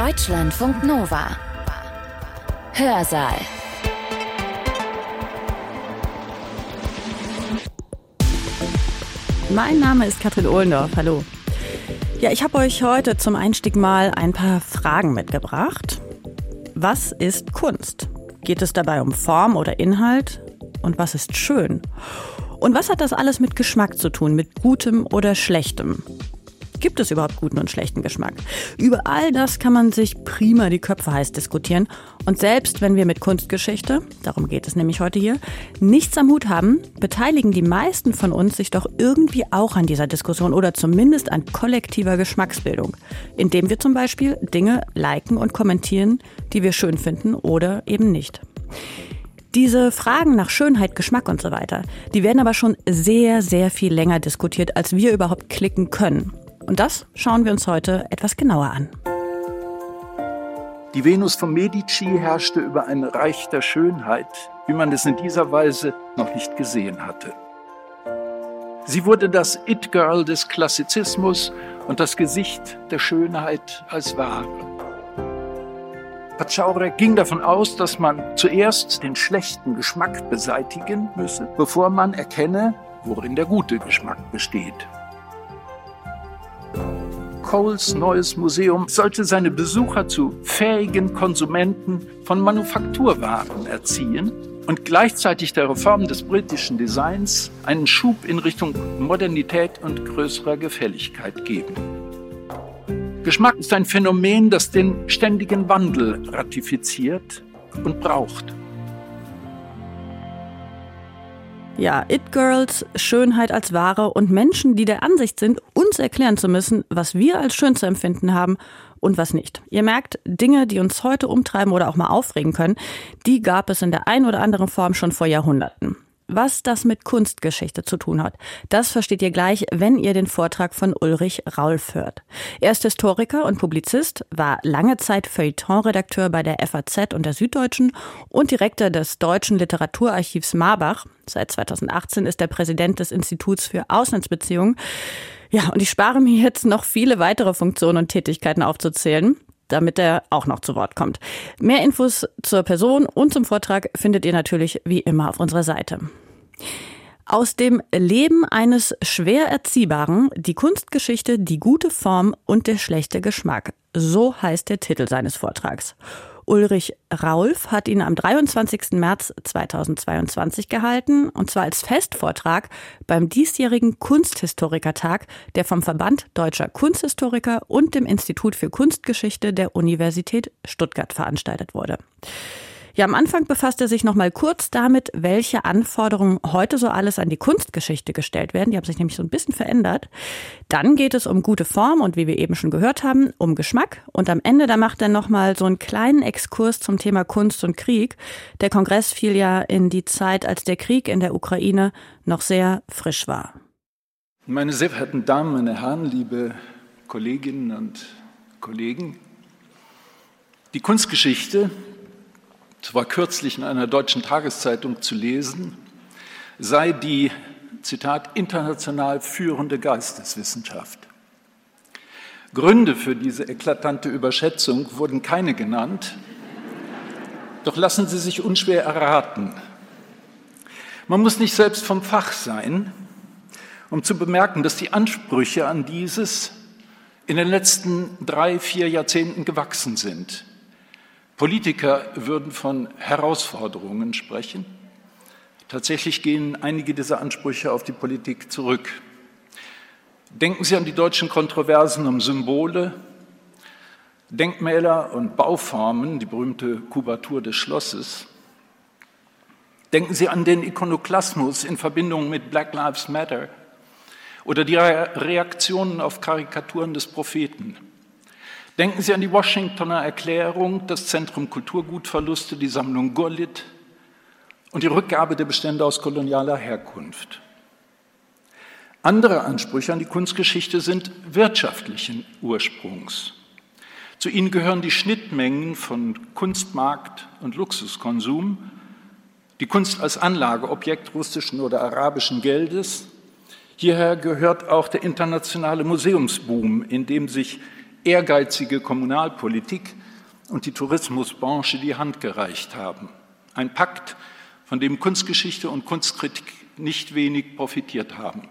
Deutschlandfunk Nova. Hörsaal. Mein Name ist Katrin Ohlendorf. Hallo. Ja, ich habe euch heute zum Einstieg mal ein paar Fragen mitgebracht. Was ist Kunst? Geht es dabei um Form oder Inhalt? Und was ist schön? Und was hat das alles mit Geschmack zu tun, mit gutem oder schlechtem? Gibt es überhaupt guten und schlechten Geschmack? Über all das kann man sich prima die Köpfe heiß diskutieren. Und selbst wenn wir mit Kunstgeschichte, darum geht es nämlich heute hier, nichts am Hut haben, beteiligen die meisten von uns sich doch irgendwie auch an dieser Diskussion oder zumindest an kollektiver Geschmacksbildung, indem wir zum Beispiel Dinge liken und kommentieren, die wir schön finden oder eben nicht. Diese Fragen nach Schönheit, Geschmack und so weiter, die werden aber schon sehr, sehr viel länger diskutiert, als wir überhaupt klicken können. Und das schauen wir uns heute etwas genauer an. Die Venus von Medici herrschte über ein Reich der Schönheit, wie man es in dieser Weise noch nicht gesehen hatte. Sie wurde das It-Girl des Klassizismus und das Gesicht der Schönheit als Ware. Pachauri ging davon aus, dass man zuerst den schlechten Geschmack beseitigen müsse, bevor man erkenne, worin der gute Geschmack besteht. Coles neues Museum sollte seine Besucher zu fähigen Konsumenten von Manufakturwaren erziehen und gleichzeitig der Reform des britischen Designs einen Schub in Richtung Modernität und größerer Gefälligkeit geben. Geschmack ist ein Phänomen, das den ständigen Wandel ratifiziert und braucht. Ja, It-Girls, Schönheit als Ware und Menschen, die der Ansicht sind, uns erklären zu müssen, was wir als schön zu empfinden haben und was nicht. Ihr merkt, Dinge, die uns heute umtreiben oder auch mal aufregen können, die gab es in der ein oder anderen Form schon vor Jahrhunderten. Was das mit Kunstgeschichte zu tun hat, das versteht ihr gleich, wenn ihr den Vortrag von Ulrich Raulf hört. Er ist Historiker und Publizist, war lange Zeit Feuilleton-Redakteur bei der FAZ und der Süddeutschen und Direktor des Deutschen Literaturarchivs Marbach. Seit 2018 ist er Präsident des Instituts für Auslandsbeziehungen. Ja, und ich spare mir jetzt noch viele weitere Funktionen und Tätigkeiten aufzuzählen damit er auch noch zu Wort kommt. Mehr Infos zur Person und zum Vortrag findet ihr natürlich wie immer auf unserer Seite. Aus dem Leben eines schwer Erziehbaren, die Kunstgeschichte, die gute Form und der schlechte Geschmack. So heißt der Titel seines Vortrags. Ulrich Raulf hat ihn am 23. März 2022 gehalten, und zwar als Festvortrag beim diesjährigen Kunsthistorikertag, der vom Verband Deutscher Kunsthistoriker und dem Institut für Kunstgeschichte der Universität Stuttgart veranstaltet wurde. Ja, am Anfang befasst er sich noch mal kurz damit, welche Anforderungen heute so alles an die Kunstgeschichte gestellt werden. Die haben sich nämlich so ein bisschen verändert. Dann geht es um gute Form und wie wir eben schon gehört haben, um Geschmack. Und am Ende, da macht er noch mal so einen kleinen Exkurs zum Thema Kunst und Krieg. Der Kongress fiel ja in die Zeit, als der Krieg in der Ukraine noch sehr frisch war. Meine sehr verehrten Damen, meine Herren, liebe Kolleginnen und Kollegen, die Kunstgeschichte es war kürzlich in einer deutschen Tageszeitung zu lesen, sei die, Zitat, international führende Geisteswissenschaft. Gründe für diese eklatante Überschätzung wurden keine genannt, doch lassen sie sich unschwer erraten. Man muss nicht selbst vom Fach sein, um zu bemerken, dass die Ansprüche an dieses in den letzten drei, vier Jahrzehnten gewachsen sind. Politiker würden von Herausforderungen sprechen. Tatsächlich gehen einige dieser Ansprüche auf die Politik zurück. Denken Sie an die deutschen Kontroversen um Symbole, Denkmäler und Bauformen, die berühmte Kubatur des Schlosses. Denken Sie an den Ikonoklasmus in Verbindung mit Black Lives Matter oder die Reaktionen auf Karikaturen des Propheten. Denken Sie an die Washingtoner Erklärung, das Zentrum Kulturgutverluste, die Sammlung Gurlitt und die Rückgabe der Bestände aus kolonialer Herkunft. Andere Ansprüche an die Kunstgeschichte sind wirtschaftlichen Ursprungs. Zu ihnen gehören die Schnittmengen von Kunstmarkt und Luxuskonsum, die Kunst als Anlageobjekt russischen oder arabischen Geldes. Hierher gehört auch der internationale Museumsboom, in dem sich ehrgeizige Kommunalpolitik und die Tourismusbranche die Hand gereicht haben. Ein Pakt, von dem Kunstgeschichte und Kunstkritik nicht wenig profitiert haben.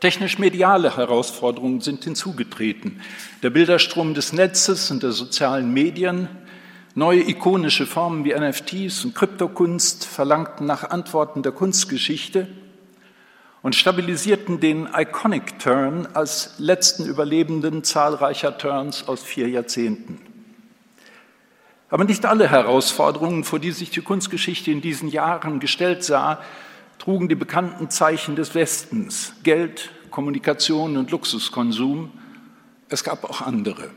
Technisch-mediale Herausforderungen sind hinzugetreten. Der Bilderstrom des Netzes und der sozialen Medien, neue ikonische Formen wie NFTs und Kryptokunst verlangten nach Antworten der Kunstgeschichte und stabilisierten den Iconic Turn als letzten Überlebenden zahlreicher Turns aus vier Jahrzehnten. Aber nicht alle Herausforderungen, vor die sich die Kunstgeschichte in diesen Jahren gestellt sah, trugen die bekannten Zeichen des Westens, Geld, Kommunikation und Luxuskonsum. Es gab auch andere.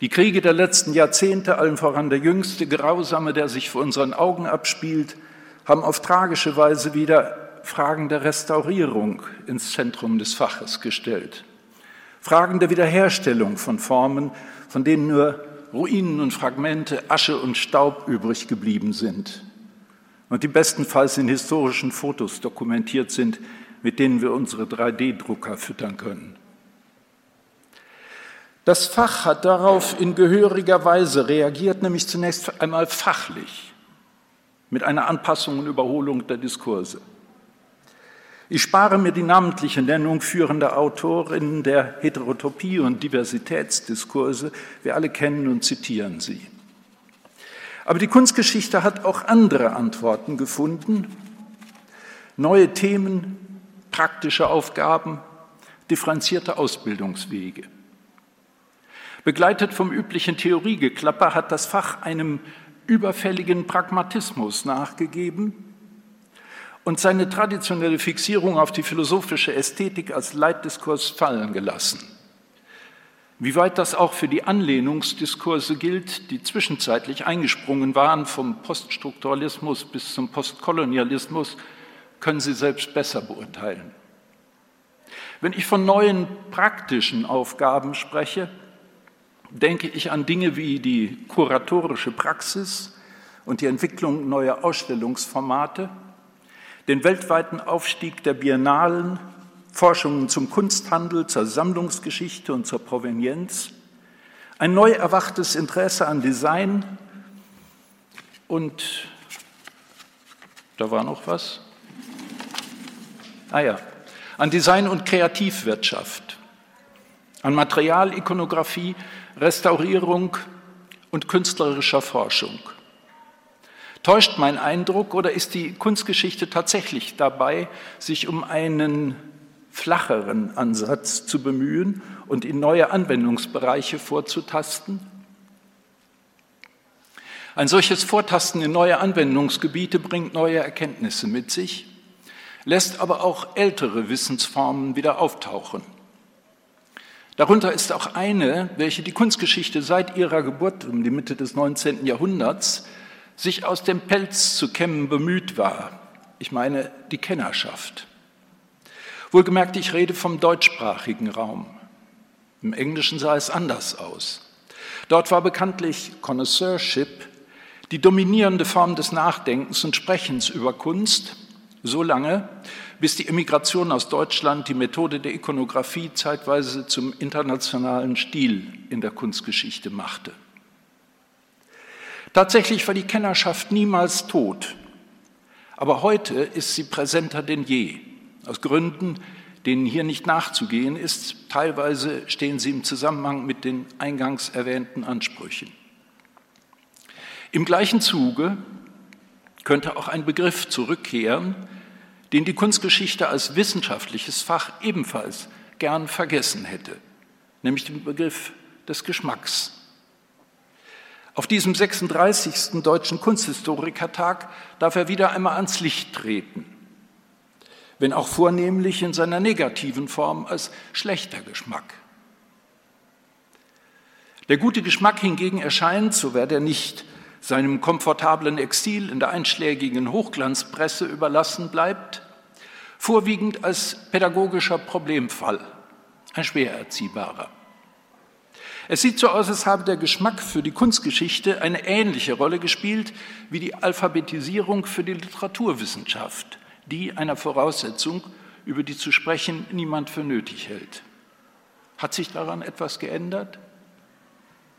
Die Kriege der letzten Jahrzehnte, allen voran der jüngste, grausame, der sich vor unseren Augen abspielt, haben auf tragische Weise wieder Fragen der Restaurierung ins Zentrum des Faches gestellt. Fragen der Wiederherstellung von Formen, von denen nur Ruinen und Fragmente, Asche und Staub übrig geblieben sind und die bestenfalls in historischen Fotos dokumentiert sind, mit denen wir unsere 3D-Drucker füttern können. Das Fach hat darauf in gehöriger Weise reagiert, nämlich zunächst einmal fachlich, mit einer Anpassung und Überholung der Diskurse. Ich spare mir die namentliche Nennung führender Autorinnen der Heterotopie und Diversitätsdiskurse. Wir alle kennen und zitieren sie. Aber die Kunstgeschichte hat auch andere Antworten gefunden. Neue Themen, praktische Aufgaben, differenzierte Ausbildungswege. Begleitet vom üblichen Theoriegeklapper hat das Fach einem überfälligen Pragmatismus nachgegeben und seine traditionelle Fixierung auf die philosophische Ästhetik als Leitdiskurs fallen gelassen. Wie weit das auch für die Anlehnungsdiskurse gilt, die zwischenzeitlich eingesprungen waren, vom Poststrukturalismus bis zum Postkolonialismus, können Sie selbst besser beurteilen. Wenn ich von neuen praktischen Aufgaben spreche, denke ich an Dinge wie die kuratorische Praxis und die Entwicklung neuer Ausstellungsformate, den weltweiten Aufstieg der Biennalen Forschungen zum Kunsthandel, zur Sammlungsgeschichte und zur Provenienz, ein neu erwachtes Interesse an Design und da war noch was. Ah ja, an Design und Kreativwirtschaft, an Materialikonographie, Restaurierung und künstlerischer Forschung. Täuscht mein Eindruck oder ist die Kunstgeschichte tatsächlich dabei, sich um einen flacheren Ansatz zu bemühen und in neue Anwendungsbereiche vorzutasten? Ein solches Vortasten in neue Anwendungsgebiete bringt neue Erkenntnisse mit sich, lässt aber auch ältere Wissensformen wieder auftauchen. Darunter ist auch eine, welche die Kunstgeschichte seit ihrer Geburt um die Mitte des 19. Jahrhunderts sich aus dem Pelz zu kämmen bemüht war. Ich meine die Kennerschaft. Wohlgemerkt, ich rede vom deutschsprachigen Raum. Im Englischen sah es anders aus. Dort war bekanntlich Connoisseurship die dominierende Form des Nachdenkens und Sprechens über Kunst, so lange, bis die Emigration aus Deutschland die Methode der Ikonographie zeitweise zum internationalen Stil in der Kunstgeschichte machte. Tatsächlich war die Kennerschaft niemals tot, aber heute ist sie präsenter denn je. Aus Gründen, denen hier nicht nachzugehen ist, teilweise stehen sie im Zusammenhang mit den eingangs erwähnten Ansprüchen. Im gleichen Zuge könnte auch ein Begriff zurückkehren, den die Kunstgeschichte als wissenschaftliches Fach ebenfalls gern vergessen hätte, nämlich den Begriff des Geschmacks. Auf diesem 36. Deutschen Kunsthistorikertag darf er wieder einmal ans Licht treten wenn auch vornehmlich in seiner negativen Form als schlechter Geschmack. Der gute Geschmack hingegen erscheint, so wäre er nicht seinem komfortablen Exil in der einschlägigen Hochglanzpresse überlassen bleibt, vorwiegend als pädagogischer Problemfall, ein schwer erziehbarer. Es sieht so aus, als habe der Geschmack für die Kunstgeschichte eine ähnliche Rolle gespielt wie die Alphabetisierung für die Literaturwissenschaft die einer Voraussetzung, über die zu sprechen niemand für nötig hält. Hat sich daran etwas geändert?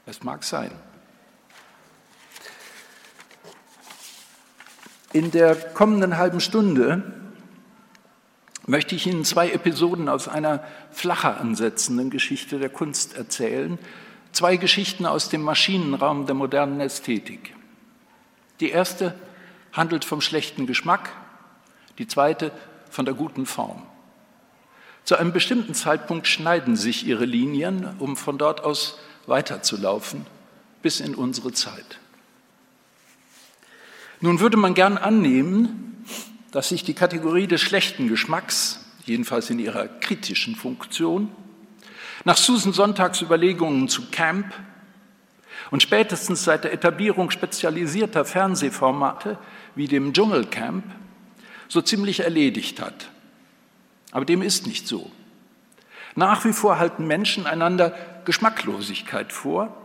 Es mag sein. In der kommenden halben Stunde möchte ich Ihnen zwei Episoden aus einer flacher ansetzenden Geschichte der Kunst erzählen, zwei Geschichten aus dem Maschinenraum der modernen Ästhetik. Die erste handelt vom schlechten Geschmack, die zweite von der guten Form. Zu einem bestimmten Zeitpunkt schneiden sich ihre Linien, um von dort aus weiterzulaufen bis in unsere Zeit. Nun würde man gern annehmen, dass sich die Kategorie des schlechten Geschmacks, jedenfalls in ihrer kritischen Funktion, nach Susan Sonntags Überlegungen zu Camp und spätestens seit der Etablierung spezialisierter Fernsehformate wie dem Dschungelcamp so ziemlich erledigt hat. Aber dem ist nicht so. Nach wie vor halten Menschen einander Geschmacklosigkeit vor.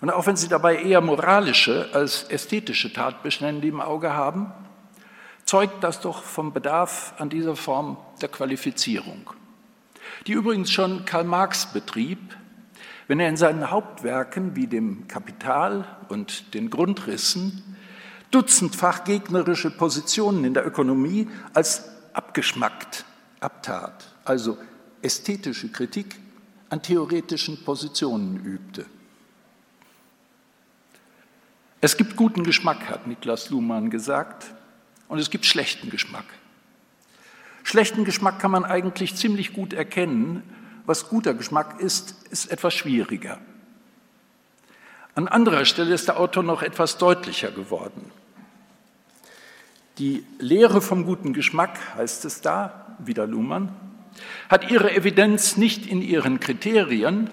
Und auch wenn sie dabei eher moralische als ästhetische Tatbestände im Auge haben, zeugt das doch vom Bedarf an dieser Form der Qualifizierung, die übrigens schon Karl Marx betrieb, wenn er in seinen Hauptwerken wie dem Kapital und den Grundrissen dutzendfach gegnerische Positionen in der Ökonomie als abgeschmackt abtat, also ästhetische Kritik an theoretischen Positionen übte. Es gibt guten Geschmack, hat Niklas Luhmann gesagt, und es gibt schlechten Geschmack. Schlechten Geschmack kann man eigentlich ziemlich gut erkennen. Was guter Geschmack ist, ist etwas schwieriger. An anderer Stelle ist der Autor noch etwas deutlicher geworden. Die Lehre vom guten Geschmack, heißt es da, wieder Luhmann, hat ihre Evidenz nicht in ihren Kriterien,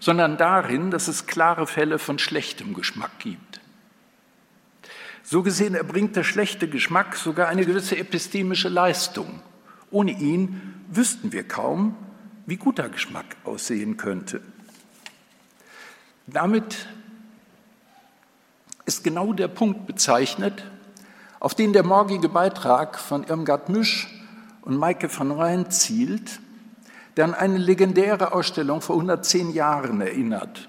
sondern darin, dass es klare Fälle von schlechtem Geschmack gibt. So gesehen erbringt der schlechte Geschmack sogar eine gewisse epistemische Leistung. Ohne ihn wüssten wir kaum, wie guter Geschmack aussehen könnte. Damit ist genau der Punkt bezeichnet, auf den der morgige Beitrag von Irmgard Misch und Maike von Rhein zielt, der an eine legendäre Ausstellung vor 110 Jahren erinnert.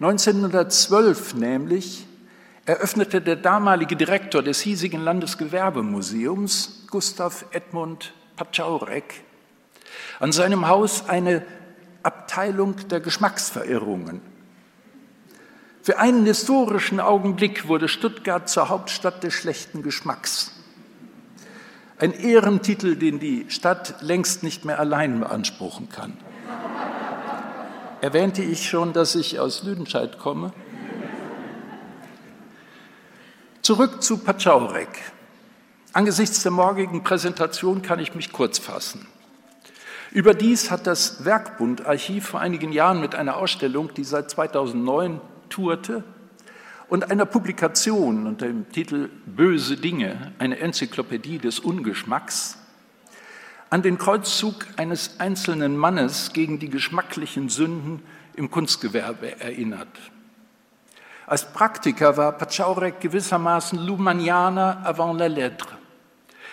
1912 nämlich eröffnete der damalige Direktor des hiesigen Landesgewerbemuseums, Gustav Edmund Patschaurek, an seinem Haus eine Abteilung der Geschmacksverirrungen. Für einen historischen Augenblick wurde Stuttgart zur Hauptstadt des schlechten Geschmacks. Ein Ehrentitel, den die Stadt längst nicht mehr allein beanspruchen kann. Erwähnte ich schon, dass ich aus Lüdenscheid komme? Zurück zu Patschaurek. Angesichts der morgigen Präsentation kann ich mich kurz fassen. Überdies hat das Werkbund-Archiv vor einigen Jahren mit einer Ausstellung, die seit 2009 tourte, und einer Publikation unter dem Titel Böse Dinge, eine Enzyklopädie des Ungeschmacks, an den Kreuzzug eines einzelnen Mannes gegen die geschmacklichen Sünden im Kunstgewerbe erinnert. Als Praktiker war Pachaurek gewissermaßen Lumanianer avant la lettre.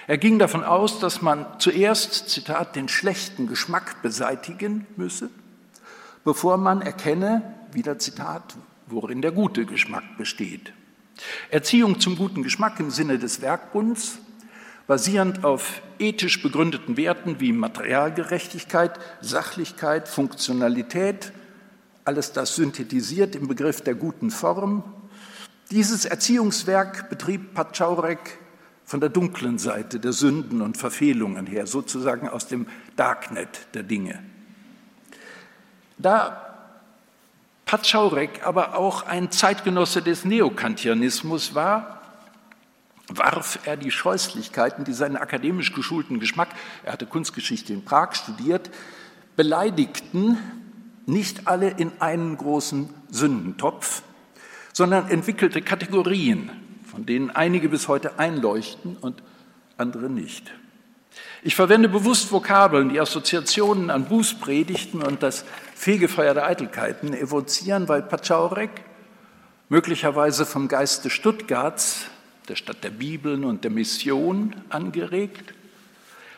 Er ging davon aus, dass man zuerst, Zitat, den schlechten Geschmack beseitigen müsse, bevor man erkenne, wieder Zitat, worin der gute Geschmack besteht. Erziehung zum guten Geschmack im Sinne des Werkbunds, basierend auf ethisch begründeten Werten wie Materialgerechtigkeit, Sachlichkeit, Funktionalität, alles das synthetisiert im Begriff der guten Form. Dieses Erziehungswerk betrieb Patschaurek von der dunklen Seite der Sünden und Verfehlungen her, sozusagen aus dem Darknet der Dinge. Da Patschaurek aber auch ein Zeitgenosse des Neokantianismus war, warf er die Scheußlichkeiten, die seinen akademisch geschulten Geschmack, er hatte Kunstgeschichte in Prag studiert, beleidigten, nicht alle in einen großen Sündentopf, sondern entwickelte Kategorien, von denen einige bis heute einleuchten und andere nicht. Ich verwende bewusst Vokabeln, die Assoziationen an Bußpredigten und das Fegefeuer der Eitelkeiten evozieren, weil Pachaurek möglicherweise vom Geiste Stuttgarts, der Stadt der Bibeln und der Mission angeregt,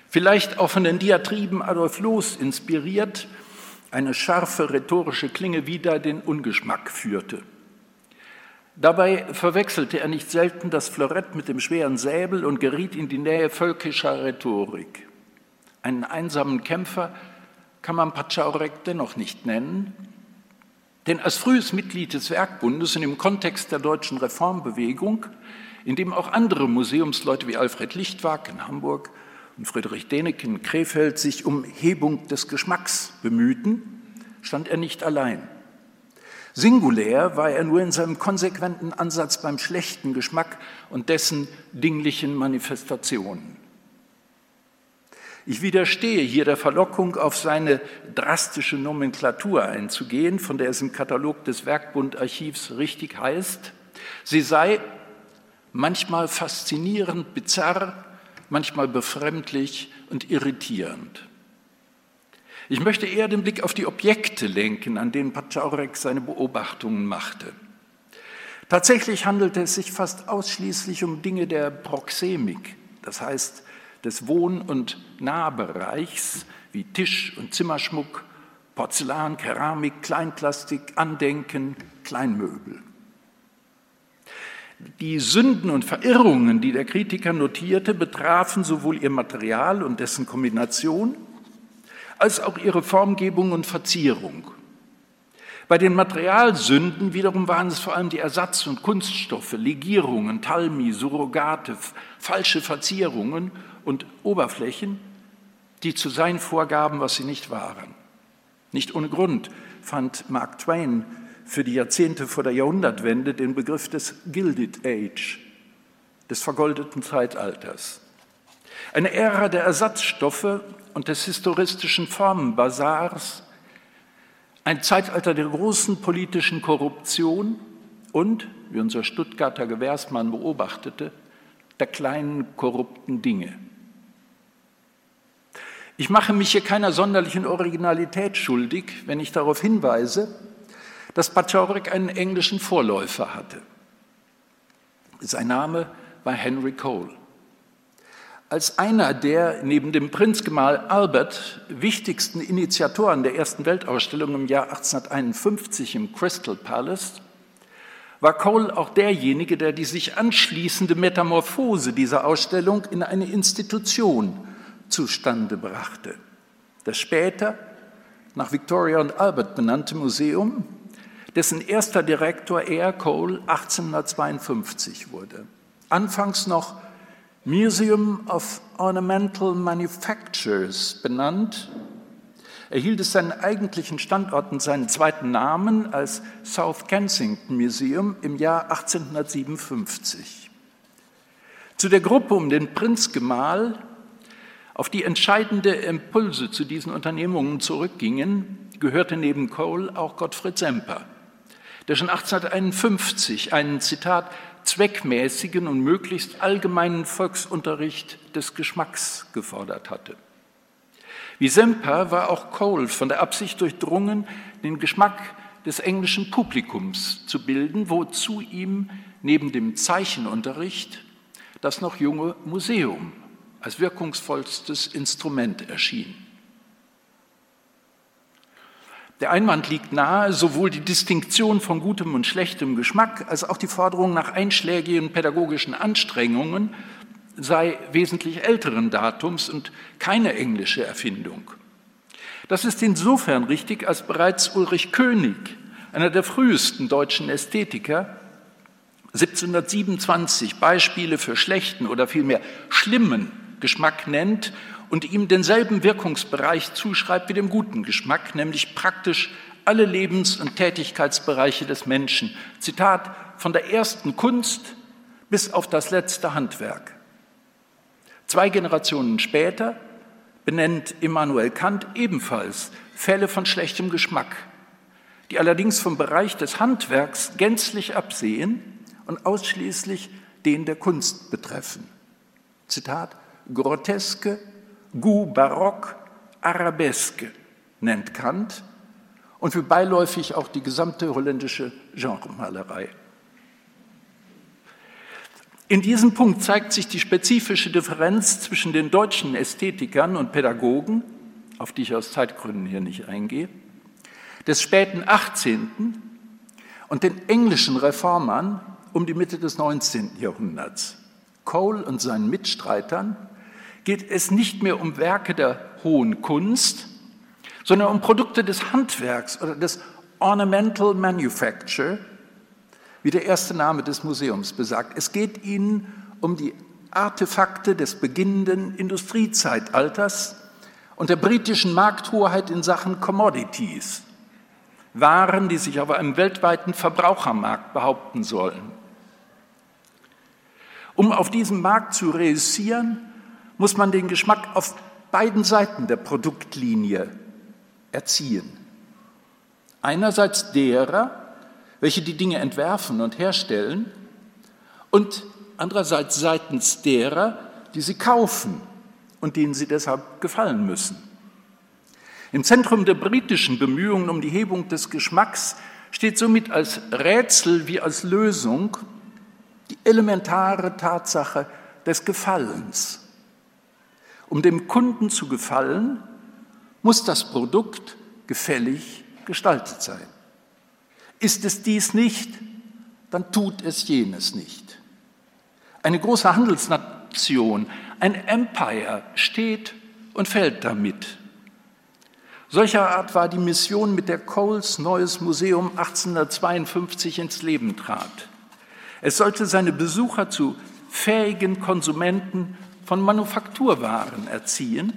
vielleicht auch von den Diatriben Adolf Loos inspiriert, eine scharfe rhetorische Klinge wider den Ungeschmack führte. Dabei verwechselte er nicht selten das Florett mit dem schweren Säbel und geriet in die Nähe völkischer Rhetorik. Einen einsamen Kämpfer kann man Pachaurek dennoch nicht nennen, denn als frühes Mitglied des Werkbundes und im Kontext der deutschen Reformbewegung, in dem auch andere Museumsleute wie Alfred Lichtwag in Hamburg und Friedrich Deneke in Krefeld sich um Hebung des Geschmacks bemühten, stand er nicht allein. Singulär war er nur in seinem konsequenten Ansatz beim schlechten Geschmack und dessen dinglichen Manifestationen. Ich widerstehe hier der Verlockung, auf seine drastische Nomenklatur einzugehen, von der es im Katalog des Werkbundarchivs richtig heißt. Sie sei manchmal faszinierend bizarr, manchmal befremdlich und irritierend. Ich möchte eher den Blick auf die Objekte lenken, an denen Pachaurek seine Beobachtungen machte. Tatsächlich handelte es sich fast ausschließlich um Dinge der Proxemik, das heißt des Wohn- und Nahbereichs wie Tisch- und Zimmerschmuck, Porzellan, Keramik, Kleinplastik, Andenken, Kleinmöbel. Die Sünden und Verirrungen, die der Kritiker notierte, betrafen sowohl ihr Material und dessen Kombination als auch ihre Formgebung und Verzierung. Bei den Materialsünden wiederum waren es vor allem die Ersatz- und Kunststoffe, Legierungen, Talmi, Surrogate, falsche Verzierungen und Oberflächen, die zu sein vorgaben, was sie nicht waren. Nicht ohne Grund fand Mark Twain für die Jahrzehnte vor der Jahrhundertwende den Begriff des Gilded Age, des vergoldeten Zeitalters. Eine Ära der Ersatzstoffe und des historistischen Formenbasars, ein Zeitalter der großen politischen Korruption und, wie unser Stuttgarter Gewährsmann beobachtete, der kleinen korrupten Dinge. Ich mache mich hier keiner sonderlichen Originalität schuldig, wenn ich darauf hinweise, dass Pachorek einen englischen Vorläufer hatte. Sein Name war Henry Cole als einer der neben dem Prinzgemahl Albert wichtigsten Initiatoren der ersten Weltausstellung im Jahr 1851 im Crystal Palace war Cole auch derjenige, der die sich anschließende Metamorphose dieser Ausstellung in eine Institution zustande brachte. Das später nach Victoria und Albert benannte Museum, dessen erster Direktor er, Cole, 1852 wurde. Anfangs noch Museum of Ornamental Manufactures benannt, erhielt es seinen eigentlichen Standort und seinen zweiten Namen als South Kensington Museum im Jahr 1857. Zu der Gruppe um den Prinzgemahl, auf die entscheidende Impulse zu diesen Unternehmungen zurückgingen, gehörte neben Cole auch Gottfried Semper, der schon 1851 einen Zitat zweckmäßigen und möglichst allgemeinen Volksunterricht des Geschmacks gefordert hatte. Wie Semper war auch Cole von der Absicht durchdrungen, den Geschmack des englischen Publikums zu bilden, wozu ihm neben dem Zeichenunterricht das noch junge Museum als wirkungsvollstes Instrument erschien. Der Einwand liegt nahe, sowohl die Distinktion von gutem und schlechtem Geschmack als auch die Forderung nach einschlägigen pädagogischen Anstrengungen sei wesentlich älteren Datums und keine englische Erfindung. Das ist insofern richtig, als bereits Ulrich König, einer der frühesten deutschen Ästhetiker, 1727 Beispiele für schlechten oder vielmehr schlimmen Geschmack nennt und ihm denselben Wirkungsbereich zuschreibt wie dem guten Geschmack, nämlich praktisch alle Lebens- und Tätigkeitsbereiche des Menschen. Zitat, von der ersten Kunst bis auf das letzte Handwerk. Zwei Generationen später benennt Immanuel Kant ebenfalls Fälle von schlechtem Geschmack, die allerdings vom Bereich des Handwerks gänzlich absehen und ausschließlich den der Kunst betreffen. Zitat, groteske, Goût barock, Arabesque nennt Kant und für beiläufig auch die gesamte holländische Genremalerei. In diesem Punkt zeigt sich die spezifische Differenz zwischen den deutschen Ästhetikern und Pädagogen, auf die ich aus Zeitgründen hier nicht eingehe, des späten 18. und den englischen Reformern um die Mitte des 19. Jahrhunderts. Cole und seinen Mitstreitern geht es nicht mehr um Werke der hohen Kunst, sondern um Produkte des Handwerks oder des Ornamental Manufacture, wie der erste Name des Museums besagt. Es geht ihnen um die Artefakte des beginnenden Industriezeitalters und der britischen Markthoheit in Sachen Commodities, Waren, die sich auf einem weltweiten Verbrauchermarkt behaupten sollen. Um auf diesem Markt zu reüssieren, muss man den Geschmack auf beiden Seiten der Produktlinie erziehen. Einerseits derer, welche die Dinge entwerfen und herstellen, und andererseits seitens derer, die sie kaufen und denen sie deshalb gefallen müssen. Im Zentrum der britischen Bemühungen um die Hebung des Geschmacks steht somit als Rätsel wie als Lösung die elementare Tatsache des Gefallens. Um dem Kunden zu gefallen, muss das Produkt gefällig gestaltet sein. Ist es dies nicht, dann tut es jenes nicht. Eine große Handelsnation, ein Empire steht und fällt damit. Solcher Art war die Mission, mit der Coles neues Museum 1852 ins Leben trat. Es sollte seine Besucher zu fähigen Konsumenten von Manufakturwaren erziehen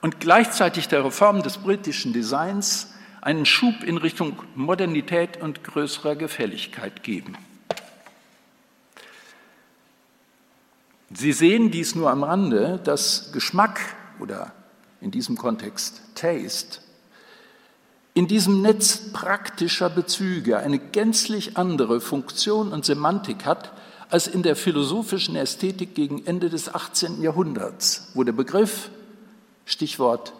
und gleichzeitig der Reform des britischen Designs einen Schub in Richtung Modernität und größerer Gefälligkeit geben. Sie sehen dies nur am Rande, dass Geschmack oder in diesem Kontext Taste in diesem Netz praktischer Bezüge eine gänzlich andere Funktion und Semantik hat als in der philosophischen Ästhetik gegen Ende des 18. Jahrhunderts, wo der Begriff, Stichwort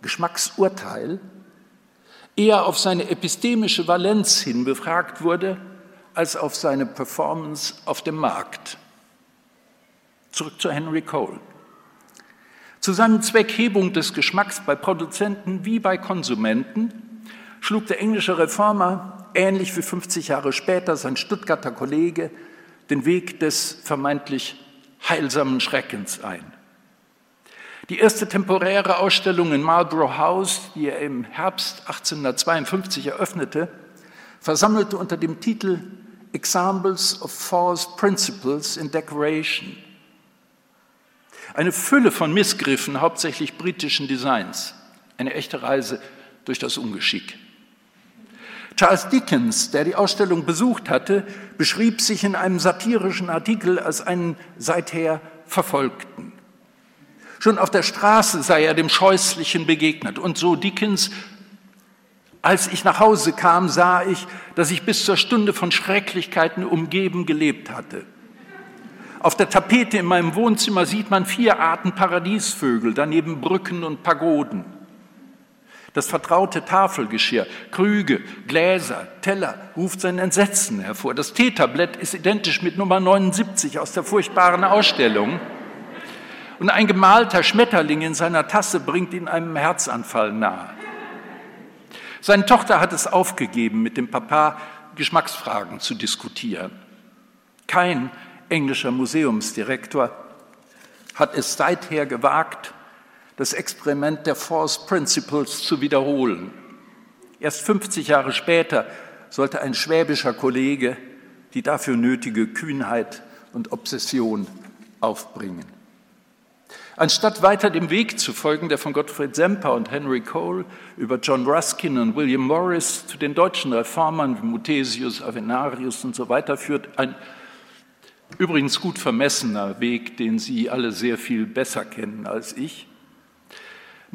Geschmacksurteil, eher auf seine epistemische Valenz hin befragt wurde, als auf seine Performance auf dem Markt. Zurück zu Henry Cole. Zu seinem Zweck Hebung des Geschmacks bei Produzenten wie bei Konsumenten schlug der englische Reformer, ähnlich wie 50 Jahre später sein Stuttgarter Kollege, den Weg des vermeintlich heilsamen Schreckens ein. Die erste temporäre Ausstellung in Marlborough House, die er im Herbst 1852 eröffnete, versammelte unter dem Titel Examples of False Principles in Decoration eine Fülle von Missgriffen, hauptsächlich britischen Designs, eine echte Reise durch das Ungeschick. Charles Dickens, der die Ausstellung besucht hatte, beschrieb sich in einem satirischen Artikel als einen seither Verfolgten. Schon auf der Straße sei er dem Scheußlichen begegnet. Und so Dickens, als ich nach Hause kam, sah ich, dass ich bis zur Stunde von Schrecklichkeiten umgeben gelebt hatte. Auf der Tapete in meinem Wohnzimmer sieht man vier Arten Paradiesvögel, daneben Brücken und Pagoden das vertraute Tafelgeschirr, Krüge, Gläser, Teller ruft sein Entsetzen hervor. Das Teetablett ist identisch mit Nummer 79 aus der furchtbaren Ausstellung. Und ein gemalter Schmetterling in seiner Tasse bringt ihn einem Herzanfall nahe. Seine Tochter hat es aufgegeben, mit dem Papa Geschmacksfragen zu diskutieren. Kein englischer Museumsdirektor hat es seither gewagt, das Experiment der False Principles zu wiederholen. Erst 50 Jahre später sollte ein schwäbischer Kollege die dafür nötige Kühnheit und Obsession aufbringen. Anstatt weiter dem Weg zu folgen, der von Gottfried Semper und Henry Cole über John Ruskin und William Morris zu den deutschen Reformern wie Muthesius, Avenarius und so weiter führt, ein übrigens gut vermessener Weg, den Sie alle sehr viel besser kennen als ich,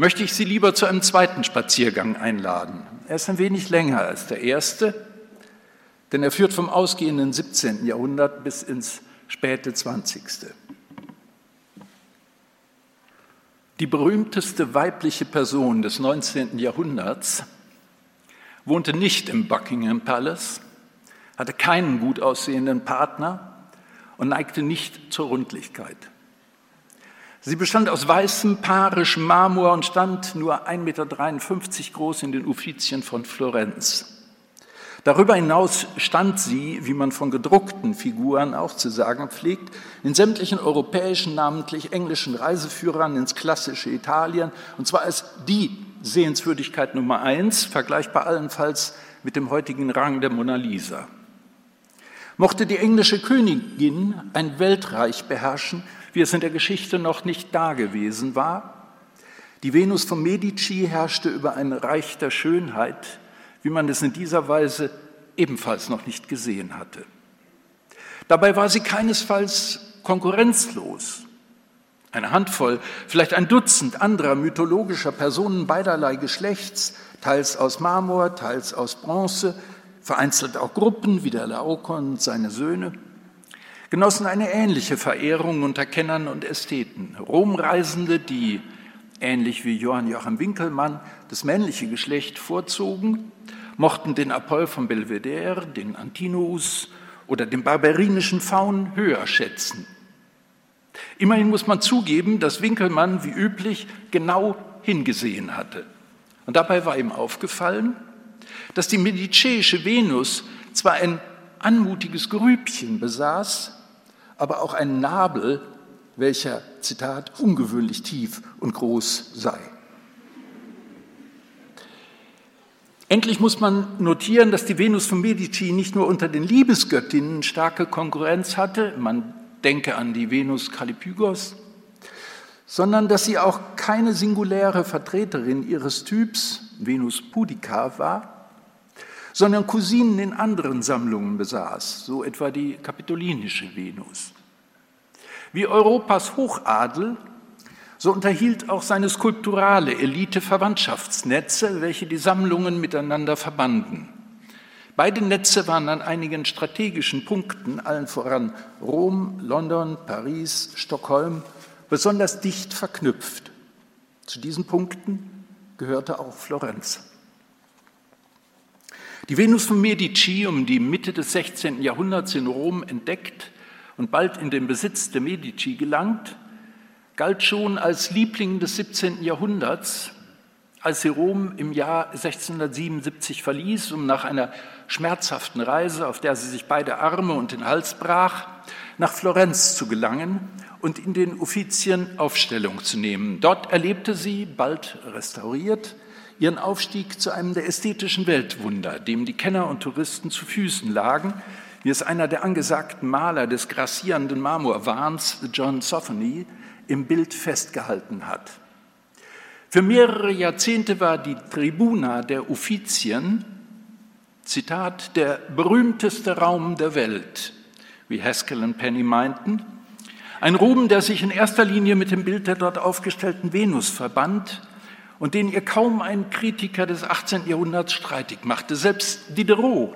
möchte ich Sie lieber zu einem zweiten Spaziergang einladen. Er ist ein wenig länger als der erste, denn er führt vom ausgehenden 17. Jahrhundert bis ins späte 20. Die berühmteste weibliche Person des 19. Jahrhunderts wohnte nicht im Buckingham Palace, hatte keinen gut aussehenden Partner und neigte nicht zur Rundlichkeit. Sie bestand aus weißem parischem Marmor und stand nur 1,53 Meter groß in den Uffizien von Florenz. Darüber hinaus stand sie, wie man von gedruckten Figuren auch zu sagen pflegt, in sämtlichen europäischen, namentlich englischen Reiseführern ins klassische Italien, und zwar als die Sehenswürdigkeit Nummer eins, vergleichbar allenfalls mit dem heutigen Rang der Mona Lisa. Mochte die englische Königin ein Weltreich beherrschen, wie es in der Geschichte noch nicht dagewesen war, die Venus von Medici herrschte über ein Reich der Schönheit, wie man es in dieser Weise ebenfalls noch nicht gesehen hatte. Dabei war sie keinesfalls konkurrenzlos. Eine Handvoll, vielleicht ein Dutzend anderer mythologischer Personen beiderlei Geschlechts, teils aus Marmor, teils aus Bronze, vereinzelt auch Gruppen wie der Laokon und seine Söhne, genossen eine ähnliche Verehrung unter Kennern und Ästheten. Romreisende, die, ähnlich wie Johann Joachim Winkelmann, das männliche Geschlecht vorzogen, mochten den Apoll von Belvedere, den Antinous oder den barberinischen Faun höher schätzen. Immerhin muss man zugeben, dass Winkelmann wie üblich genau hingesehen hatte. Und dabei war ihm aufgefallen, dass die mediceische Venus zwar ein anmutiges Grübchen besaß, aber auch einen Nabel, welcher, Zitat, ungewöhnlich tief und groß sei. Endlich muss man notieren, dass die Venus von Medici nicht nur unter den Liebesgöttinnen starke Konkurrenz hatte, man denke an die Venus Kalipygos, sondern dass sie auch keine singuläre Vertreterin ihres Typs, Venus pudica, war, sondern Cousinen in anderen Sammlungen besaß, so etwa die kapitolinische Venus. Wie Europas Hochadel, so unterhielt auch seine skulpturale Elite Verwandtschaftsnetze, welche die Sammlungen miteinander verbanden. Beide Netze waren an einigen strategischen Punkten, allen voran Rom, London, Paris, Stockholm besonders dicht verknüpft. Zu diesen Punkten gehörte auch Florenz. Die Venus von Medici, um die Mitte des 16. Jahrhunderts in Rom entdeckt und bald in den Besitz der Medici gelangt, galt schon als Liebling des 17. Jahrhunderts, als sie Rom im Jahr 1677 verließ, um nach einer schmerzhaften Reise, auf der sie sich beide Arme und den Hals brach, nach Florenz zu gelangen und in den Uffizien Aufstellung zu nehmen. Dort erlebte sie, bald restauriert, ihren Aufstieg zu einem der ästhetischen Weltwunder, dem die Kenner und Touristen zu Füßen lagen, wie es einer der angesagten Maler des grassierenden Marmorwahns, John Sophony, im Bild festgehalten hat. Für mehrere Jahrzehnte war die Tribuna der Uffizien, Zitat, der berühmteste Raum der Welt, wie Haskell und Penny meinten, ein Ruhm, der sich in erster Linie mit dem Bild der dort aufgestellten Venus verband und den ihr kaum ein Kritiker des 18. Jahrhunderts streitig machte. Selbst Diderot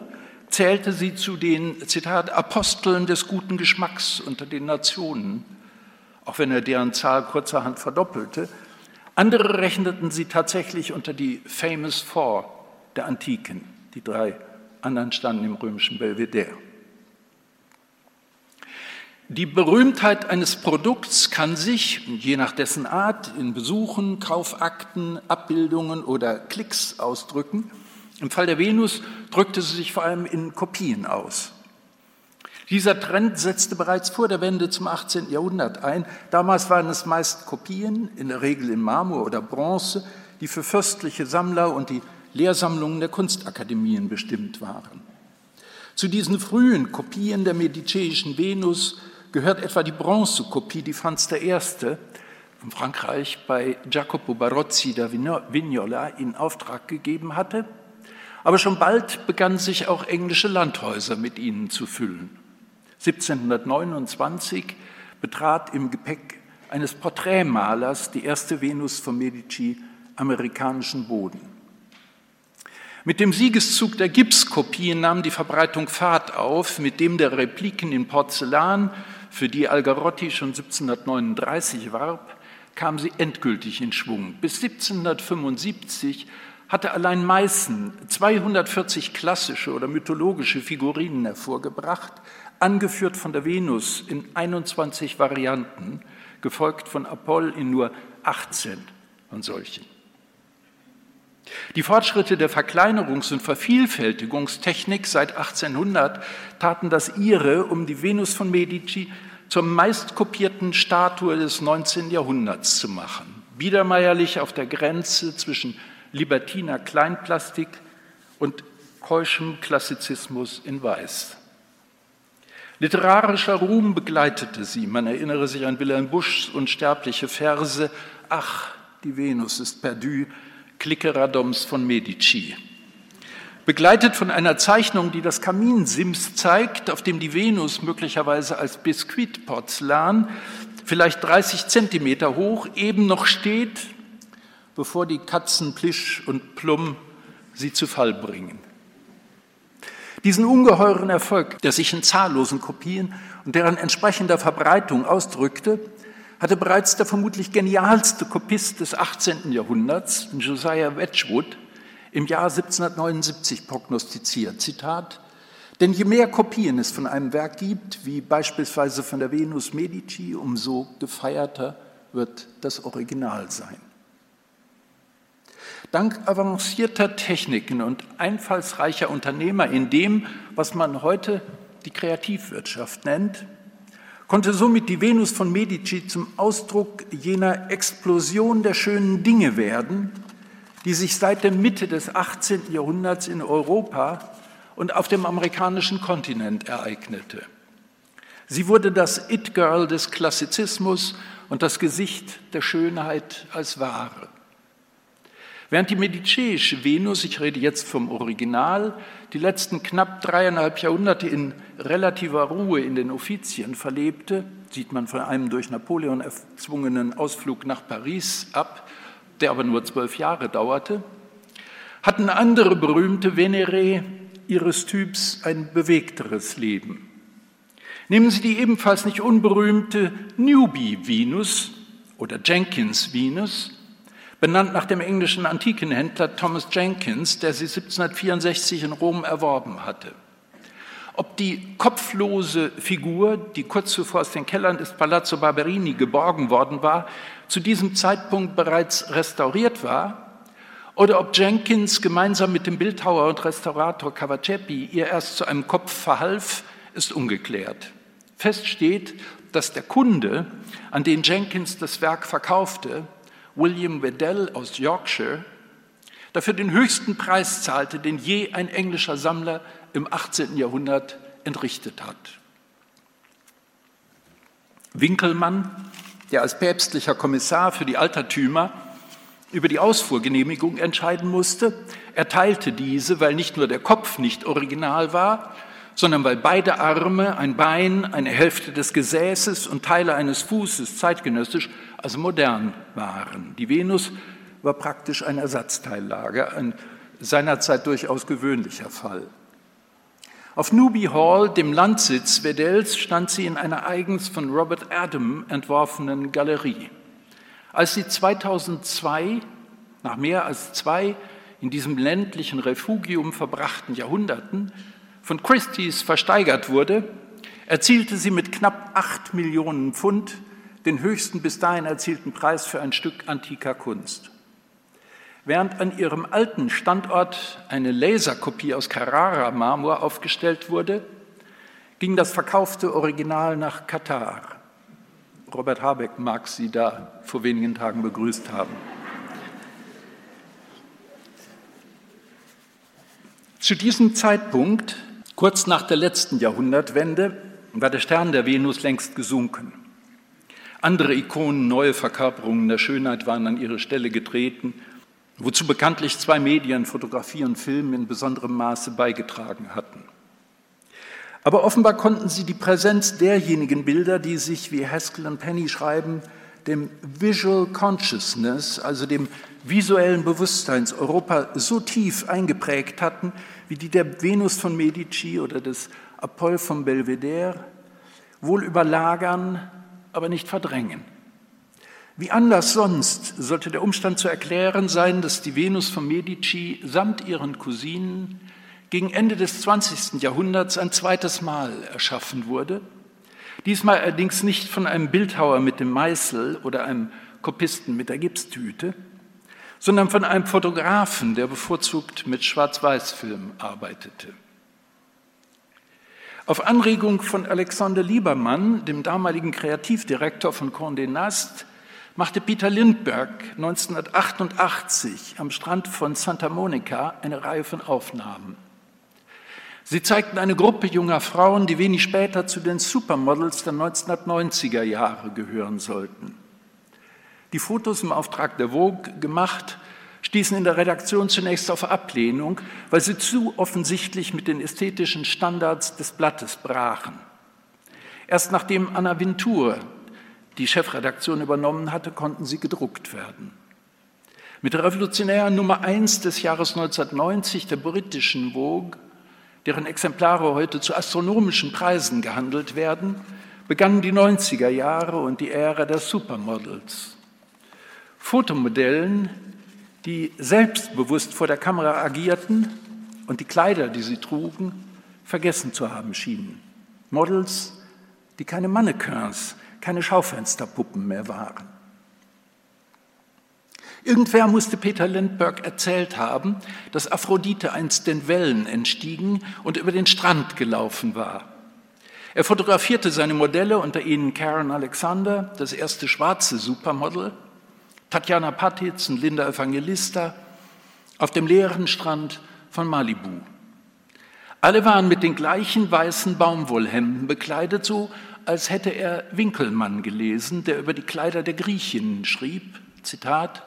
zählte sie zu den, Zitat, Aposteln des guten Geschmacks unter den Nationen, auch wenn er deren Zahl kurzerhand verdoppelte. Andere rechneten sie tatsächlich unter die Famous Four der Antiken. Die drei anderen standen im römischen Belvedere. Die Berühmtheit eines Produkts kann sich, je nach dessen Art, in Besuchen, Kaufakten, Abbildungen oder Klicks ausdrücken. Im Fall der Venus drückte sie sich vor allem in Kopien aus. Dieser Trend setzte bereits vor der Wende zum 18. Jahrhundert ein. Damals waren es meist Kopien, in der Regel in Marmor oder Bronze, die für fürstliche Sammler und die Lehrsammlungen der Kunstakademien bestimmt waren. Zu diesen frühen Kopien der mediceischen Venus gehört etwa die Bronzekopie, die Franz I. von Frankreich bei Jacopo Barozzi da Vignola in Auftrag gegeben hatte. Aber schon bald begannen sich auch englische Landhäuser mit ihnen zu füllen. 1729 betrat im Gepäck eines Porträtmalers die erste Venus von Medici amerikanischen Boden. Mit dem Siegeszug der Gipskopien nahm die Verbreitung Fahrt auf, mit dem der Repliken in Porzellan für die Algarotti schon 1739 warb, kam sie endgültig in Schwung. Bis 1775 hatte allein Meißen 240 klassische oder mythologische Figurinen hervorgebracht, angeführt von der Venus in 21 Varianten, gefolgt von Apoll in nur 18 von solchen. Die Fortschritte der Verkleinerungs- und Vervielfältigungstechnik seit 1800 taten das ihre, um die Venus von Medici zur meistkopierten Statue des 19. Jahrhunderts zu machen. Biedermeierlich auf der Grenze zwischen libertiner Kleinplastik und keuschem Klassizismus in Weiß. Literarischer Ruhm begleitete sie. Man erinnere sich an Wilhelm Buschs unsterbliche Verse. Ach, die Venus ist perdu, Clique Radoms von Medici. Begleitet von einer Zeichnung, die das Kaminsims zeigt, auf dem die Venus möglicherweise als Biskuitporzellan, vielleicht 30 Zentimeter hoch, eben noch steht, bevor die Katzen Plisch und Plum sie zu Fall bringen. Diesen ungeheuren Erfolg, der sich in zahllosen Kopien und deren entsprechender Verbreitung ausdrückte, hatte bereits der vermutlich genialste Kopist des 18. Jahrhunderts, Josiah Wedgwood, im Jahr 1779 prognostiziert. Zitat, denn je mehr Kopien es von einem Werk gibt, wie beispielsweise von der Venus Medici, umso gefeierter wird das Original sein. Dank avancierter Techniken und einfallsreicher Unternehmer in dem, was man heute die Kreativwirtschaft nennt, konnte somit die Venus von Medici zum Ausdruck jener Explosion der schönen Dinge werden, die sich seit der Mitte des 18. Jahrhunderts in Europa und auf dem amerikanischen Kontinent ereignete. Sie wurde das It-Girl des Klassizismus und das Gesicht der Schönheit als Ware. Während die mediceische Venus, ich rede jetzt vom Original, die letzten knapp dreieinhalb Jahrhunderte in relativer Ruhe in den Offizien verlebte, sieht man von einem durch Napoleon erzwungenen Ausflug nach Paris ab, der aber nur zwölf Jahre dauerte, hatten andere berühmte Venere ihres Typs ein bewegteres Leben. Nehmen Sie die ebenfalls nicht unberühmte Newbie-Venus oder Jenkins-Venus, benannt nach dem englischen Antikenhändler Thomas Jenkins, der sie 1764 in Rom erworben hatte. Ob die kopflose Figur, die kurz zuvor aus den Kellern des Palazzo Barberini geborgen worden war, zu diesem Zeitpunkt bereits restauriert war, oder ob Jenkins gemeinsam mit dem Bildhauer und Restaurator Cavaceppi ihr erst zu einem Kopf verhalf, ist ungeklärt. Fest steht, dass der Kunde, an den Jenkins das Werk verkaufte, William Weddell aus Yorkshire, dafür den höchsten Preis zahlte, den je ein englischer Sammler im 18. Jahrhundert entrichtet hat. Winkelmann, der als päpstlicher Kommissar für die Altertümer über die Ausfuhrgenehmigung entscheiden musste, erteilte diese, weil nicht nur der Kopf nicht original war, sondern weil beide Arme, ein Bein, eine Hälfte des Gesäßes und Teile eines Fußes zeitgenössisch also modern waren. Die Venus war praktisch ein Ersatzteillager, ein seinerzeit durchaus gewöhnlicher Fall. Auf Newby Hall, dem Landsitz Weddells, stand sie in einer eigens von Robert Adam entworfenen Galerie. Als sie 2002, nach mehr als zwei in diesem ländlichen Refugium verbrachten Jahrhunderten, von Christie's versteigert wurde, erzielte sie mit knapp acht Millionen Pfund den höchsten bis dahin erzielten Preis für ein Stück antiker Kunst. Während an ihrem alten Standort eine Laserkopie aus Carrara-Marmor aufgestellt wurde, ging das verkaufte Original nach Katar. Robert Habeck mag Sie da vor wenigen Tagen begrüßt haben. Zu diesem Zeitpunkt, kurz nach der letzten Jahrhundertwende, war der Stern der Venus längst gesunken. Andere Ikonen, neue Verkörperungen der Schönheit waren an ihre Stelle getreten, wozu bekanntlich zwei Medien, Fotografie und Film, in besonderem Maße beigetragen hatten. Aber offenbar konnten sie die Präsenz derjenigen Bilder, die sich, wie Haskell und Penny schreiben, dem Visual Consciousness, also dem visuellen Bewusstseins Europa so tief eingeprägt hatten, wie die der Venus von Medici oder des Apoll von Belvedere, wohl überlagern aber nicht verdrängen. Wie anders sonst sollte der Umstand zu erklären sein, dass die Venus von Medici samt ihren Cousinen gegen Ende des 20. Jahrhunderts ein zweites Mal erschaffen wurde, Diesmal allerdings nicht von einem Bildhauer mit dem Meißel oder einem Kopisten mit der Gipstüte, sondern von einem Fotografen, der bevorzugt mit Schwarz-Weiß-Film arbeitete. Auf Anregung von Alexander Liebermann, dem damaligen Kreativdirektor von Condé Nast, machte Peter Lindbergh 1988 am Strand von Santa Monica eine Reihe von Aufnahmen. Sie zeigten eine Gruppe junger Frauen, die wenig später zu den Supermodels der 1990er Jahre gehören sollten. Die Fotos im Auftrag der Vogue gemacht stießen in der Redaktion zunächst auf Ablehnung, weil sie zu offensichtlich mit den ästhetischen Standards des Blattes brachen. Erst nachdem Anna Wintour die Chefredaktion übernommen hatte, konnten sie gedruckt werden. Mit der revolutionären Nummer 1 des Jahres 1990 der britischen Vogue, deren Exemplare heute zu astronomischen Preisen gehandelt werden, begannen die 90er Jahre und die Ära der Supermodels. Fotomodellen, die selbstbewusst vor der Kamera agierten und die Kleider, die sie trugen, vergessen zu haben schienen. Models, die keine Mannequins, keine Schaufensterpuppen mehr waren. Irgendwer musste Peter Lindbergh erzählt haben, dass Aphrodite einst den Wellen entstiegen und über den Strand gelaufen war. Er fotografierte seine Modelle, unter ihnen Karen Alexander, das erste schwarze Supermodel, Tatjana Patitz und Linda Evangelista auf dem leeren Strand von Malibu. Alle waren mit den gleichen weißen Baumwollhemden bekleidet, so als hätte er Winkelmann gelesen, der über die Kleider der Griechinnen schrieb, Zitat,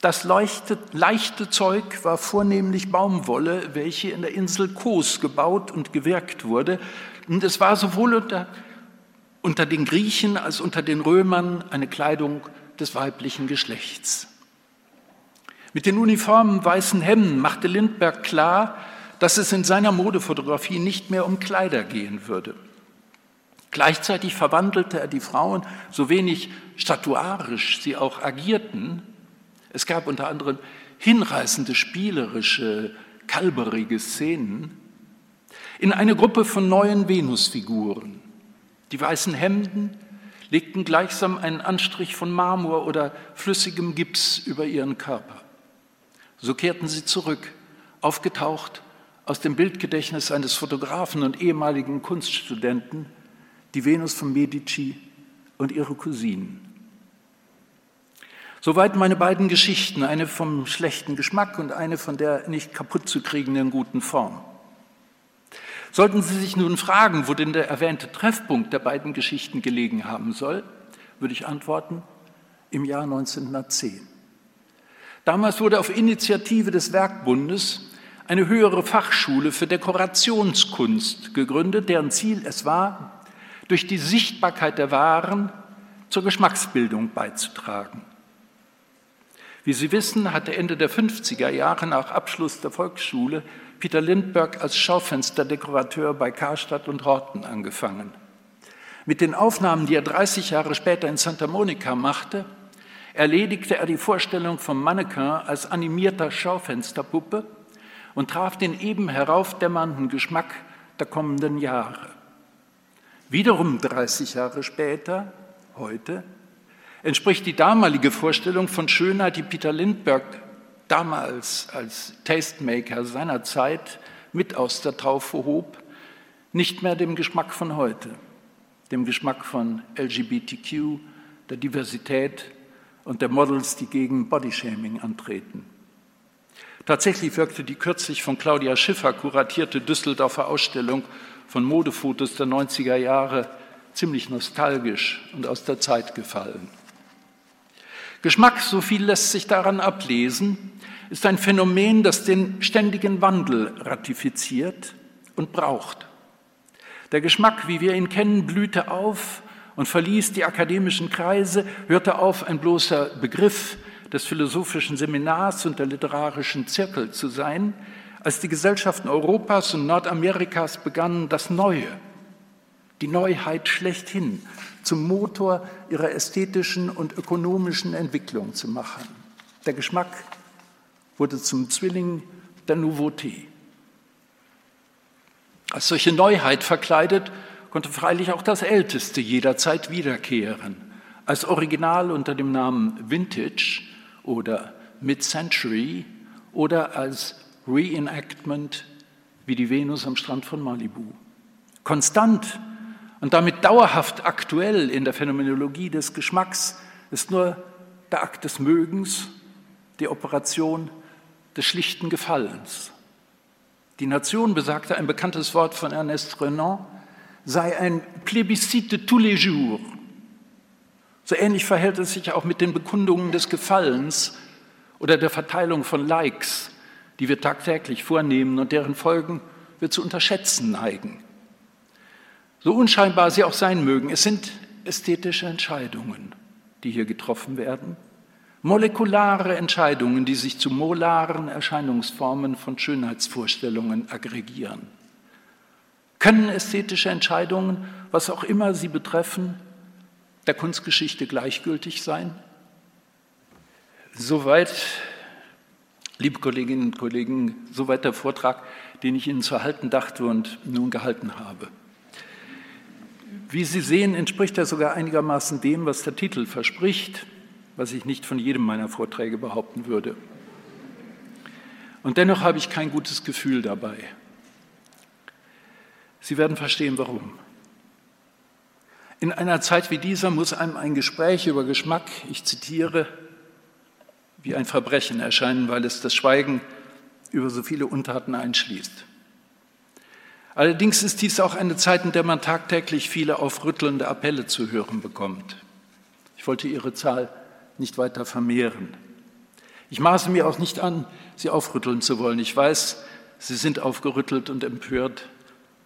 das leichte, leichte Zeug war vornehmlich Baumwolle, welche in der Insel Kos gebaut und gewirkt wurde. Und es war sowohl unter, unter den Griechen als unter den Römern eine Kleidung des weiblichen Geschlechts. Mit den uniformen weißen Hemden machte Lindbergh klar, dass es in seiner Modefotografie nicht mehr um Kleider gehen würde. Gleichzeitig verwandelte er die Frauen, so wenig statuarisch sie auch agierten. Es gab unter anderem hinreißende, spielerische, kalberige Szenen in eine Gruppe von neuen Venusfiguren. Die weißen Hemden, legten gleichsam einen Anstrich von Marmor oder flüssigem Gips über ihren Körper. So kehrten sie zurück, aufgetaucht aus dem Bildgedächtnis eines Fotografen und ehemaligen Kunststudenten, die Venus von Medici und ihre Cousinen. Soweit meine beiden Geschichten, eine vom schlechten Geschmack und eine von der nicht kaputt zu kriegenden guten Form. Sollten Sie sich nun fragen, wo denn der erwähnte Treffpunkt der beiden Geschichten gelegen haben soll, würde ich antworten, im Jahr 1910. Damals wurde auf Initiative des Werkbundes eine höhere Fachschule für Dekorationskunst gegründet, deren Ziel es war, durch die Sichtbarkeit der Waren zur Geschmacksbildung beizutragen. Wie Sie wissen, hatte Ende der 50er Jahre nach Abschluss der Volksschule Peter Lindbergh als Schaufensterdekorateur bei Karstadt und Horten angefangen. Mit den Aufnahmen, die er 30 Jahre später in Santa Monica machte, erledigte er die Vorstellung vom Mannequin als animierter Schaufensterpuppe und traf den eben heraufdämmernden Geschmack der kommenden Jahre. Wiederum 30 Jahre später, heute, entspricht die damalige Vorstellung von Schönheit, die Peter Lindbergh damals als Tastemaker seiner Zeit mit aus der Taufe hob, nicht mehr dem Geschmack von heute, dem Geschmack von LGBTQ, der Diversität und der Models, die gegen Bodyshaming antreten. Tatsächlich wirkte die kürzlich von Claudia Schiffer kuratierte Düsseldorfer Ausstellung von Modefotos der 90er Jahre ziemlich nostalgisch und aus der Zeit gefallen. Geschmack, so viel lässt sich daran ablesen, ist ein Phänomen, das den ständigen Wandel ratifiziert und braucht. Der Geschmack, wie wir ihn kennen, blühte auf und verließ die akademischen Kreise, hörte auf, ein bloßer Begriff des philosophischen Seminars und der literarischen Zirkel zu sein, als die Gesellschaften Europas und Nordamerikas begannen, das Neue, die Neuheit schlechthin zum Motor ihrer ästhetischen und ökonomischen Entwicklung zu machen. Der Geschmack wurde zum Zwilling der Nouveauté. Als solche Neuheit verkleidet konnte freilich auch das älteste jederzeit wiederkehren, als Original unter dem Namen Vintage oder Mid-Century oder als Reenactment wie die Venus am Strand von Malibu. Konstant und damit dauerhaft aktuell in der Phänomenologie des Geschmacks ist nur der Akt des Mögens, die Operation des schlichten Gefallens. Die Nation, besagte ein bekanntes Wort von Ernest Renan, sei ein Plebiscite de tous les jours. So ähnlich verhält es sich auch mit den Bekundungen des Gefallens oder der Verteilung von Likes, die wir tagtäglich vornehmen und deren Folgen wir zu unterschätzen neigen. So unscheinbar sie auch sein mögen, es sind ästhetische Entscheidungen, die hier getroffen werden, molekulare Entscheidungen, die sich zu molaren Erscheinungsformen von Schönheitsvorstellungen aggregieren. Können ästhetische Entscheidungen, was auch immer sie betreffen, der Kunstgeschichte gleichgültig sein? Soweit, liebe Kolleginnen und Kollegen, soweit der Vortrag, den ich Ihnen zu halten dachte und nun gehalten habe. Wie Sie sehen, entspricht er sogar einigermaßen dem, was der Titel verspricht, was ich nicht von jedem meiner Vorträge behaupten würde. Und dennoch habe ich kein gutes Gefühl dabei. Sie werden verstehen, warum. In einer Zeit wie dieser muss einem ein Gespräch über Geschmack, ich zitiere, wie ein Verbrechen erscheinen, weil es das Schweigen über so viele Untaten einschließt. Allerdings ist dies auch eine Zeit, in der man tagtäglich viele aufrüttelnde Appelle zu hören bekommt. Ich wollte Ihre Zahl nicht weiter vermehren. Ich maße mir auch nicht an, Sie aufrütteln zu wollen. Ich weiß, Sie sind aufgerüttelt und empört.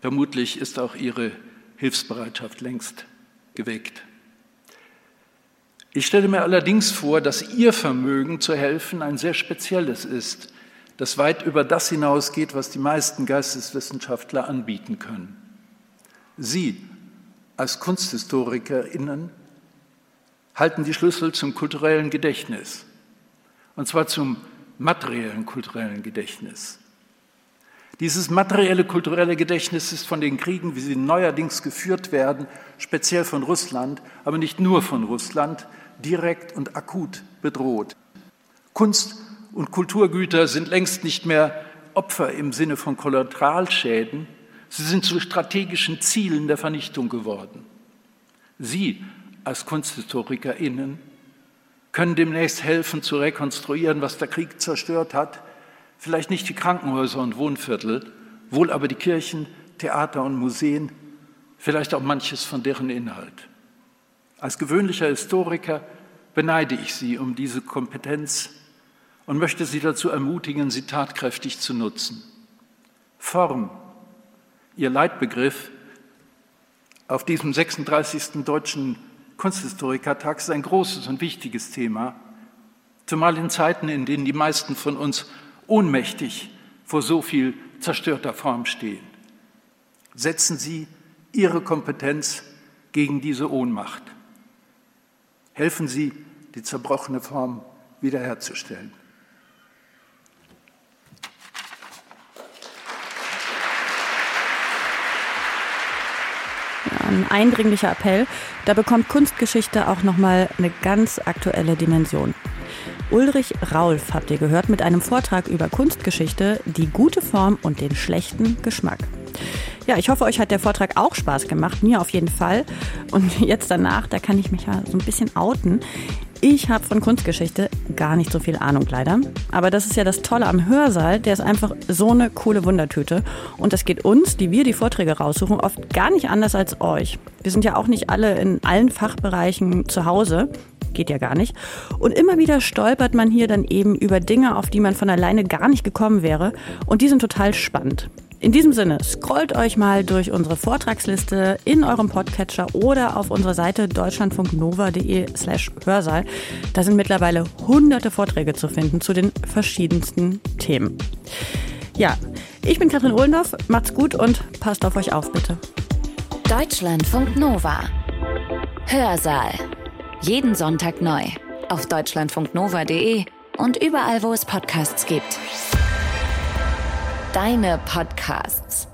Vermutlich ist auch Ihre Hilfsbereitschaft längst geweckt. Ich stelle mir allerdings vor, dass Ihr Vermögen zu helfen ein sehr spezielles ist, das weit über das hinausgeht, was die meisten Geisteswissenschaftler anbieten können. Sie als KunsthistorikerInnen halten die Schlüssel zum kulturellen Gedächtnis, und zwar zum materiellen kulturellen Gedächtnis. Dieses materielle kulturelle Gedächtnis ist von den Kriegen, wie sie neuerdings geführt werden, speziell von Russland, aber nicht nur von Russland, direkt und akut bedroht. Kunst und Kulturgüter sind längst nicht mehr Opfer im Sinne von Kollateralschäden, sie sind zu strategischen Zielen der Vernichtung geworden. Sie als KunsthistorikerInnen können demnächst helfen zu rekonstruieren, was der Krieg zerstört hat, vielleicht nicht die Krankenhäuser und Wohnviertel, wohl aber die Kirchen, Theater und Museen, vielleicht auch manches von deren Inhalt. Als gewöhnlicher Historiker beneide ich Sie um diese Kompetenz und möchte Sie dazu ermutigen, sie tatkräftig zu nutzen. Form, Ihr Leitbegriff auf diesem 36. Deutschen Kunsthistorikertag ist ein großes und wichtiges Thema, zumal in Zeiten, in denen die meisten von uns ohnmächtig vor so viel zerstörter Form stehen. Setzen Sie Ihre Kompetenz gegen diese Ohnmacht. Helfen Sie, die zerbrochene Form wiederherzustellen. Ein eindringlicher Appell. Da bekommt Kunstgeschichte auch nochmal eine ganz aktuelle Dimension. Ulrich Raulf habt ihr gehört mit einem Vortrag über Kunstgeschichte, die gute Form und den schlechten Geschmack. Ja, ich hoffe, euch hat der Vortrag auch Spaß gemacht, mir auf jeden Fall. Und jetzt danach, da kann ich mich ja so ein bisschen outen. Ich habe von Kunstgeschichte gar nicht so viel Ahnung leider. Aber das ist ja das Tolle am Hörsaal. Der ist einfach so eine coole Wundertüte. Und das geht uns, die wir die Vorträge raussuchen, oft gar nicht anders als euch. Wir sind ja auch nicht alle in allen Fachbereichen zu Hause. Geht ja gar nicht. Und immer wieder stolpert man hier dann eben über Dinge, auf die man von alleine gar nicht gekommen wäre. Und die sind total spannend. In diesem Sinne, scrollt euch mal durch unsere Vortragsliste in eurem Podcatcher oder auf unserer Seite deutschlandfunknova.de slash Hörsaal. Da sind mittlerweile hunderte Vorträge zu finden zu den verschiedensten Themen. Ja, ich bin Katrin Ohlendorf, macht's gut und passt auf euch auf, bitte. Deutschlandfunk Nova. Hörsaal. Jeden Sonntag neu. Auf deutschlandfunknova.de und überall, wo es Podcasts gibt deine Podcasts.